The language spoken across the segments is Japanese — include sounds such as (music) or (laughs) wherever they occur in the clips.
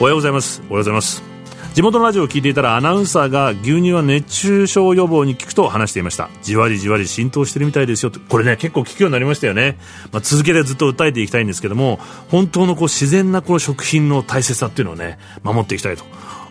おはようございます。おはようございます。地元のラジオを聞いていたらアナウンサーが牛乳は熱中症予防に効くと話していました。じわりじわり浸透してるみたいですよ。これね結構聞くようになりましたよね、まあ、続けてずっと訴えていきたいんですけども本当のこう自然なこの食品の大切さっていうのをね守っていきたいと。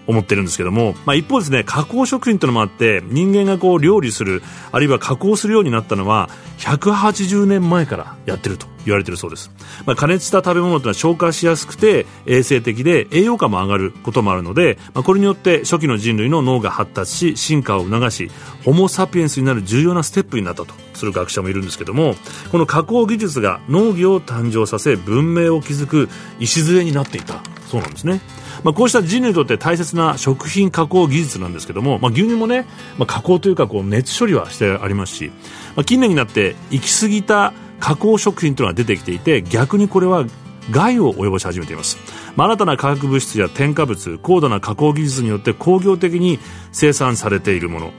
思ってるんですけども、まあ、一方ですね加工食品というのもあって人間がこう料理するあるいは加工するようになったのは180年前からやってると言われてるそうです、まあ、加熱した食べ物というのは消化しやすくて衛生的で栄養価も上がることもあるので、まあ、これによって初期の人類の脳が発達し進化を促しホモ・サピエンスになる重要なステップになったとする学者もいるんですけどもこの加工技術が農業を誕生させ文明を築く礎になっていた。そうなんですね。まあ、こうした人類にとって大切な食品加工技術なんですけども、まあ、牛乳もね、まあ、加工というかこう熱処理はしてありますし、まあ、近年になって行き過ぎた加工食品というのが出てきていて逆にこれは害を及ぼし始めています、まあ、新たな化学物質や添加物高度な加工技術によって工業的に生産されているもの。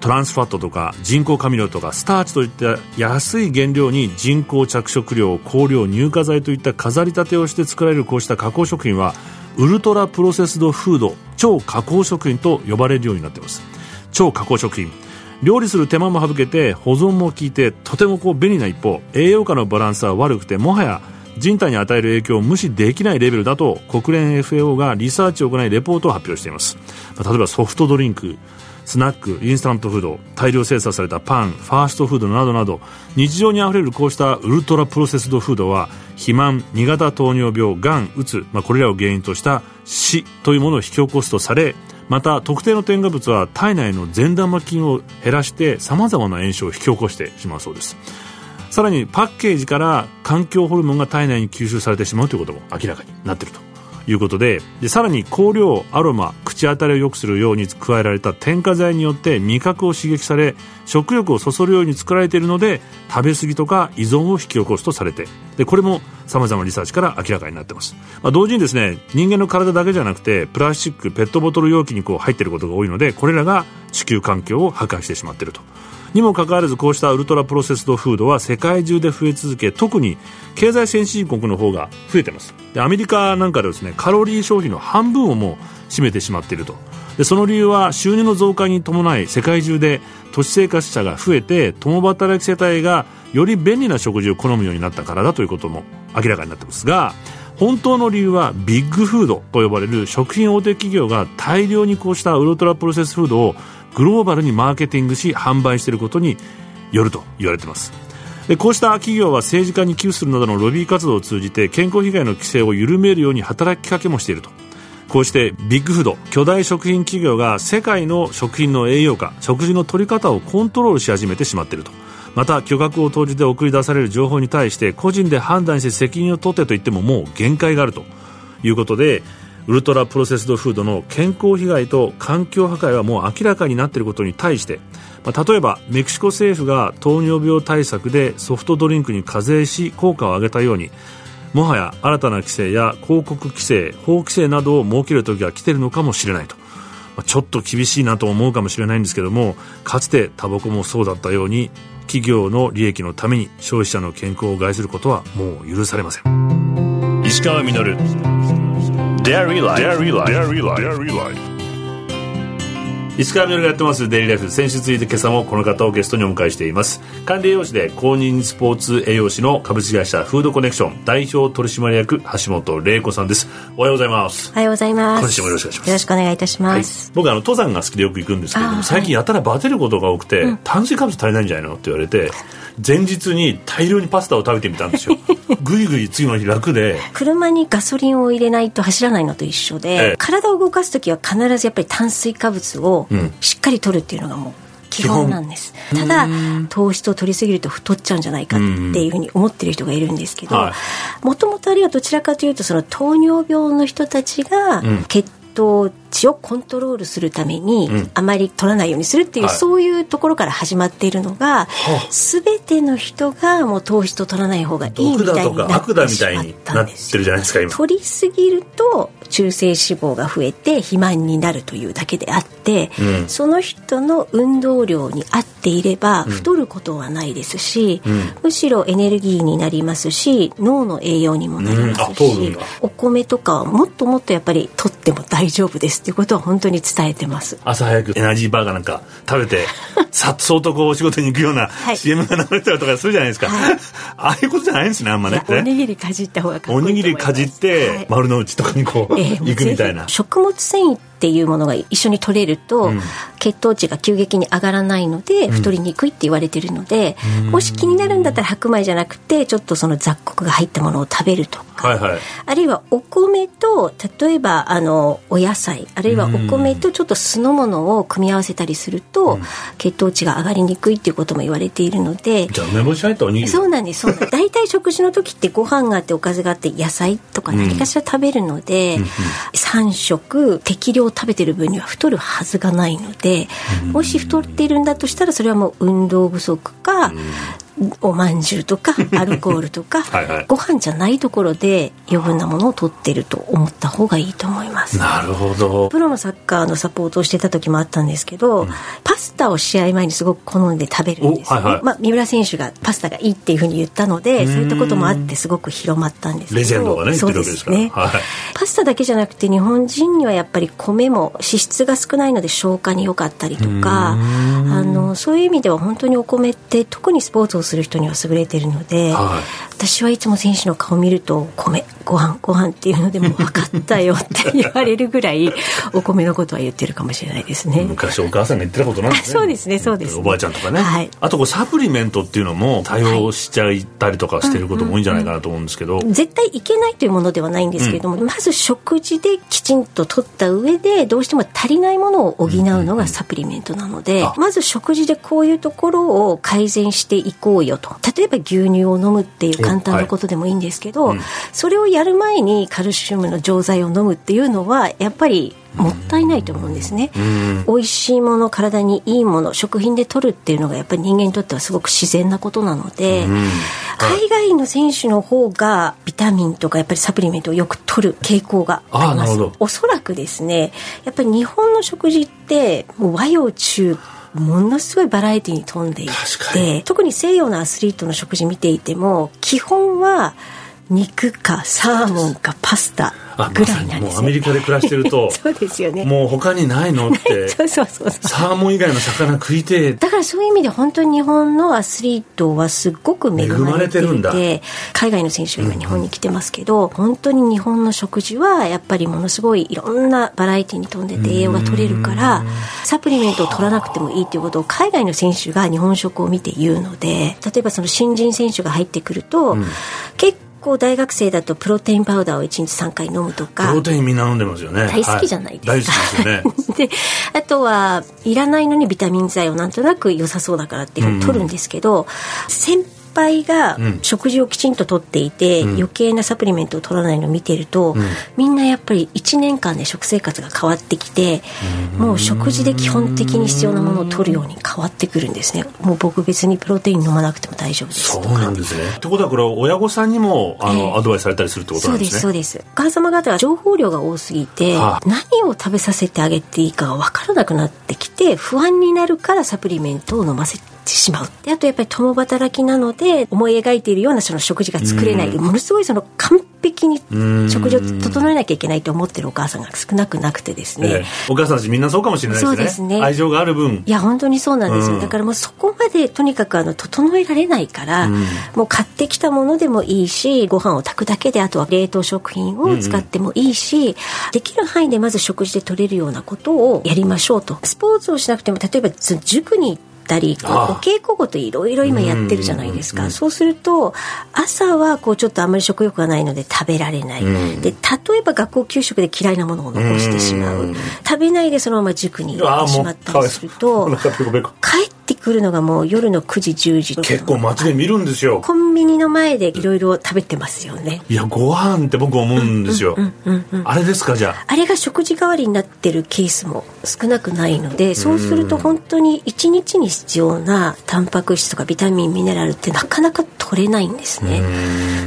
トランスファットとか人工甘味料とかスターチといった安い原料に人工着色料香料乳化剤といった飾り立てをして作られるこうした加工食品はultra-processed food 超加工食品と呼ばれるようになっています。超加工食品料理する手間も省けて保存も効いてとてもこう便利な一方栄養価のバランスは悪くてもはや人体に与える影響を無視できないレベルだと国連 FAO がリサーチを行いレポートを発表しています。例えばソフトドリンク。スナックインスタントフード大量生産されたパンファーストフードなどなど日常にあふれるこうした ultra-processed food は肥満2型糖尿病がんうつ、まあ、これらを原因とした死というものを引き起こすとされまた特定の添加物は体内の善玉菌を減らしてさまざまな炎症を引き起こしてしまうそうです。さらにパッケージから環境ホルモンが体内に吸収されてしまうということも明らかになっていると。いうことででさらに香料アロマ口当たりを良くするように加えられた添加剤によって味覚を刺激され食欲をそそるように作られているので食べ過ぎとか依存を引き起こすとされて。でこれもさまざまなリサーチから明らかになってます、まあ、同時にですね人間の体だけじゃなくてプラスチックペットボトル容器にこう入っていることが多いのでこれらが地球環境を破壊してしまっていると。にもかかわらずこうしたウルトラプロセスドフードは世界中で増え続け特に経済先進国の方が増えています。でアメリカなんかでですねカロリー消費の半分をもう占めてしまっていると。でその理由は収入の増加に伴い世界中で都市生活者が増えて共働き世帯がより便利な食事を好むようになったからだということも明らかになってますが本当の理由はビッグフードと呼ばれる食品大手企業が大量にこうしたウルトラプロセスフードをグローバルにマーケティングし販売していることによると言われています。でこうした企業は政治家に寄付するなどのロビー活動を通じて健康被害の規制を緩めるように働きかけもしていると。こうしてビッグフード巨大食品企業が世界の食品の栄養価食事の取り方をコントロールし始めてしまっていると。また巨額を投じて送り出される情報に対して個人で判断して責任を取ってと言ってももう限界があるということでウルトラプロセスドフードの健康被害と環境破壊はもう明らかになっていることに対して、まあ、例えばメキシコ政府が糖尿病対策でソフトドリンクに課税し効果を上げたようにもはや新たな規制や広告規制法規制などを設ける時が来ているのかもしれないと、まあ、ちょっと厳しいなと思うかもしれないんですけどもかつてタバコもそうだったように企業の利益のために消費者の健康を害することはもう許されません石川稔 Dairy Life. Dairy Life. Dairy Life. 石川みがやってます？デイリーライフ。先週続いて今朝もこの方をゲストにお迎えしています。管理栄養士で公認スポーツ栄養士の株式会社フードコネクション。代表取締役橋本玲子さんです。おはようございます。おはようございます。今週もよろしくお願いします。よろしくお願いいたします、はい、僕あの登山が好きでよく行くんですけれども最近やたらバテることが多くて、うん、炭水化物足りないんじゃないの？って言われて前日に大量にパスタを食べてみたんですよぐいぐい次の日楽で。車にガソリンを入れないと走らないのと一緒で、ええ、体を動かす時は必ずやっぱり炭水化物をしっかり取るっていうのがもう基本なんです。ただ糖質を取りすぎると太っちゃうんじゃないかっていうふうに思ってる人がいるんですけどもともとあれはどちらかというとその糖尿病の人たちが血糖値をコントロールするために、あまり取らないようにするっていう、はい、そういうところから始まっているのが、すべ、ての人がもう糖質を取らない方がいいみたいになってしまったんですよ。取りすぎると中性脂肪が増えて肥満になるというだけであって、うん、その人の運動量に合っていれば太ることはないですし、うん、むしろエネルギーになりますし脳の栄養にもなりますし、お米とかはもっともっとやっぱり取っても大丈夫ですっていうことは本当に伝えてます。朝早くエナジーバーガーなんか食べて (laughs) さっそうとこうお仕事に行くような CM が流れたりとかするじゃないですか、はい、ああいうことじゃないんですねあんまね。おにぎりかじった方がおにぎりかじって、丸の内とかにこう、えー、行くみたいな。食物繊維っていうものが一緒に取れると、うん、血糖値が急激に上がらないので、太りにくいって言われてるので、うん、もし気になるんだったら白米じゃなくてちょっとその雑穀が入ったものを食べるとか、はいはい、あるいはお米と例えばあのお野菜あるいはお米とちょっと酢の物を組み合わせたりすると、うん、血糖値が上がりにくいっていうことも言われているのでじゃあ梅干し入ったおにぎり。そうなんですそうなんです。(laughs) 大体食事の時ってご飯があっておかずがあって野菜とか何かしら食べるので、うん、3食適量食べてる分には太るはずがないので、もし太っているんだとしたらそれはもう運動不足か、おまんじゅうとか (laughs) アルコールとかはい、はい、ご飯じゃないところで余分なものを取ってると思った方がいいと思います。なるほど。プロのサッカーのサポートをしてた時もあったんですけど、うん、パスタを試合前にすごく好んで食べるんですよね、はいはい、まあ、三浦選手がパスタがいいっていうふうに言ったのでそういったこともあってすごく広まったんですけど。レジェンドがねそうですね、はい、パスタだけじゃなくて日本人にはやっぱり米も脂質が少ないので消化に良かったりとかあのそういう意味では本当にお米って特にスポーツをする人には優れてるので、はい、私はいつも選手の顔を見ると米ご飯ご飯っていうのでも分かったよって言われるぐらい (laughs) お米のことは言ってるかもしれないですね。昔お母さんが言ってたことなんですね。(laughs) そうですねそうです、ね、おばあちゃんとかね、はい、あとこうサプリメントっていうのも対応しちゃったりとかしてることも多いんじゃないかなと思うんですけど、うんうんうん、絶対いけないというものではないんですけれども、うん、まず食事できちんと取った上でどうしても足りないものを補うのがサプリメントなので、うんうん、まず食事でこういうところを改善していこうよと。例えば牛乳を飲むっていう簡単なことでもいいんですけど、はい。うん、それをやる前にカルシウムの錠剤を飲むっていうのはやっぱりもったいないと思うんですね、うん、美味しいもの体にいいもの食品で取るっていうのがやっぱり人間にとってはすごく自然なことなので、うん、海外の選手の方がビタミンとかやっぱりサプリメントをよく取る傾向があります。おそらくですねやっぱり日本の食事ってもう和洋中ものすごいバラエティに富んでいて特に西洋のアスリートの食事見ていても基本は肉かサーモンかパスタぐらいなんですよ、ね、アメリカで暮らしてると (laughs) そうですよね。もう他にないの？って。(laughs) そうそうそうサーモン以外の魚食いてだからそういう意味で本当に日本のアスリートはすごく恵まれていて海外の選手が今日本に来てますけど、うん、本当に日本の食事はやっぱりものすごいいろんなバラエティーに富んでて栄養が取れるからサプリメントを取らなくてもいいということを海外の選手が日本食を見て言うので例えばその新人選手が入ってくると、うん、結構構大学生だとプロテインパウダーを1日3回飲むとか。プロテインみんな飲んでますよね。大好きじゃない。ですか、はい、大好きですよね。(laughs) であとはいらないのにビタミン剤をなんとなく良さそうだからっていうふうに取るんですけど、うん、先輩が食事をきちんととっていて、うん、余計なサプリメントを取らないのを見てると、うん、みんなやっぱり1年間で食生活が変わってきて、もう食事で基本的に必要なものを取るように変わってくるんですね。もう僕別にプロテイン飲まなくても大丈夫です。そうなんですね。ってことはこれ親御さんにもあの、えー、アドバイスされたりするってことなんですね。そうですそうです。お母様方は情報量が多すぎて、はあ、何を食べさせてあげていいかが分からなくなってきて不安になるからサプリメントを飲ませてしまう。であとやっぱり共働きなので思い描いているようなその食事が作れない、ものすごいその完璧に食事を整えなきゃいけないと思ってるお母さんが少なくなくてですね、えー、お母さんたちみんなそうかもしれないですね。そうですね。愛情がある分。いや本当にそうなんですよ、だからもうそこまでとにかくあの整えられないから、もう買ってきたものでもいいしご飯を炊くだけであとは冷凍食品を使ってもいいし、できる範囲でまず食事で取れるようなことをやりましょうと。スポーツをしなくても例えば塾に行ってったりお稽古ごといろいろ今やってるじゃないですか。そうすると朝はこうちょっとあんまり食欲がないので食べられない、で例えば学校給食で嫌いなものを残してしまう。食べないでそのまま塾に行ってしまったりすると帰ってくるのがもう夜の9時10時結構街で見るんですよ。コンビニの前でいろいろ食べてますよね。いやご飯って僕思うんですよ。あれですかじゃあ？あれが食事代わりになってるケースも少なくないのでそうすると本当に1日に必要なタンパク質とかビタミンミネラルってなかなか取れないんですね。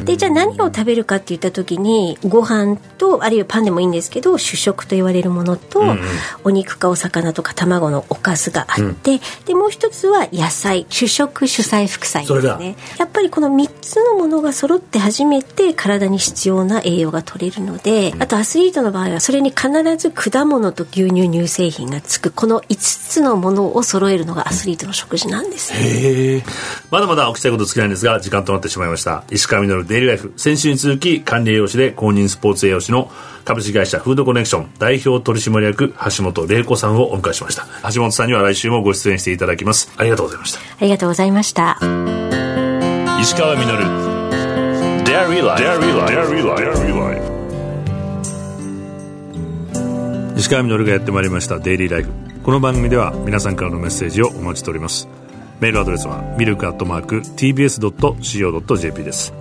でじゃあ何を食べるかって言った時にご飯とあるいはパンでもいいんですけど主食と言われるものと、お肉かお魚とか卵のおかずがあって、でもう一つは野菜主食主菜副菜ですね。やっぱりこの3つのものが揃って初めて体に必要な栄養が取れるのであとアスリートの場合はそれに必ず果物と牛乳乳製品がつく。この5つのものを揃えるのがアスリートの食事なんですへえ。まだまだお聞きしたいこと尽きないんですが時間となってしまいました。石川稔デイリーライフ。先週に続き管理栄養士で公認スポーツ栄養士の株式会社フードコネクション代表取締役橋本玲子さんをお迎えしました。橋本さんには来週もご出演していただきます。ありがとうございました。ありがとうございました。石川稔。Dairy Life. Dairy Life. 石川稔がやってまいりましたデイリーライフこの番組では皆さんからのメッセージをお待ちしております。メールアドレスはミルクアットマーク TBS.CO.JP です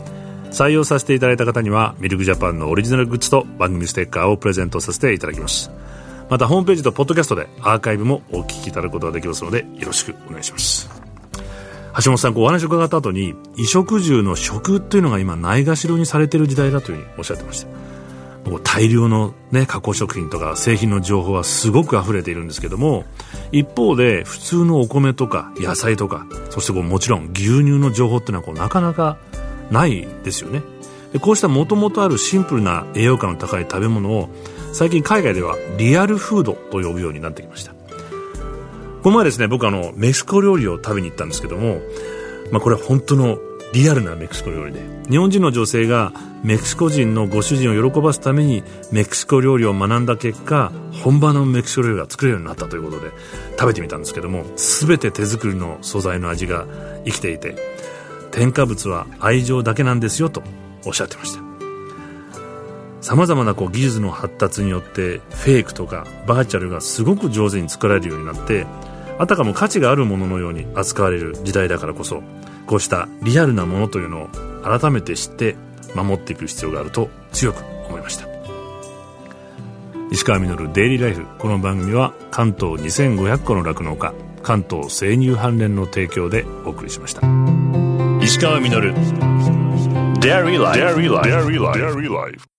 採用させていただいた方にはミルクジャパンのオリジナルグッズと番組ステッカーをプレゼントさせていただきます。またホームページとポッドキャストでアーカイブもお聞きいただくことができますのでよろしくお願いします。橋本さんお話を伺った後に衣食住の食っていうのが今ないがしろにされている時代だというふうにおっしゃってました。大量の、ね、加工食品とか製品の情報はすごく溢れているんですけども一方で普通のお米とか野菜とかそしてこうもちろん牛乳の情報っていうのはこうなかなかないですよね。でこうしたもともとあるシンプルな栄養価の高い食べ物を最近海外ではリアルフードと呼ぶようになってきました。この前ですね僕あのメキシコ料理を食べに行ったんですけども、まあ、これは本当のリアルなメキシコ料理で日本人の女性がメキシコ人のご主人を喜ばすためにメキシコ料理を学んだ結果本場のメキシコ料理が作れるようになったということで食べてみたんですけども全て手作りの素材の味が生きていて添加物は愛情だけなんですよとおっしゃってました。さまざまなこう技術の発達によってフェイクとかバーチャルがすごく上手に作られるようになってあたかも価値があるもののように扱われる時代だからこそこうしたリアルなものというのを改めて知って守っていく必要があると強く思いました。石川稔デイリーライフこの番組は関東2500個の酪農家関東生乳関連の提供でお送りしました。石川稔 Dairy Life. Dairy Life. Dairy Life.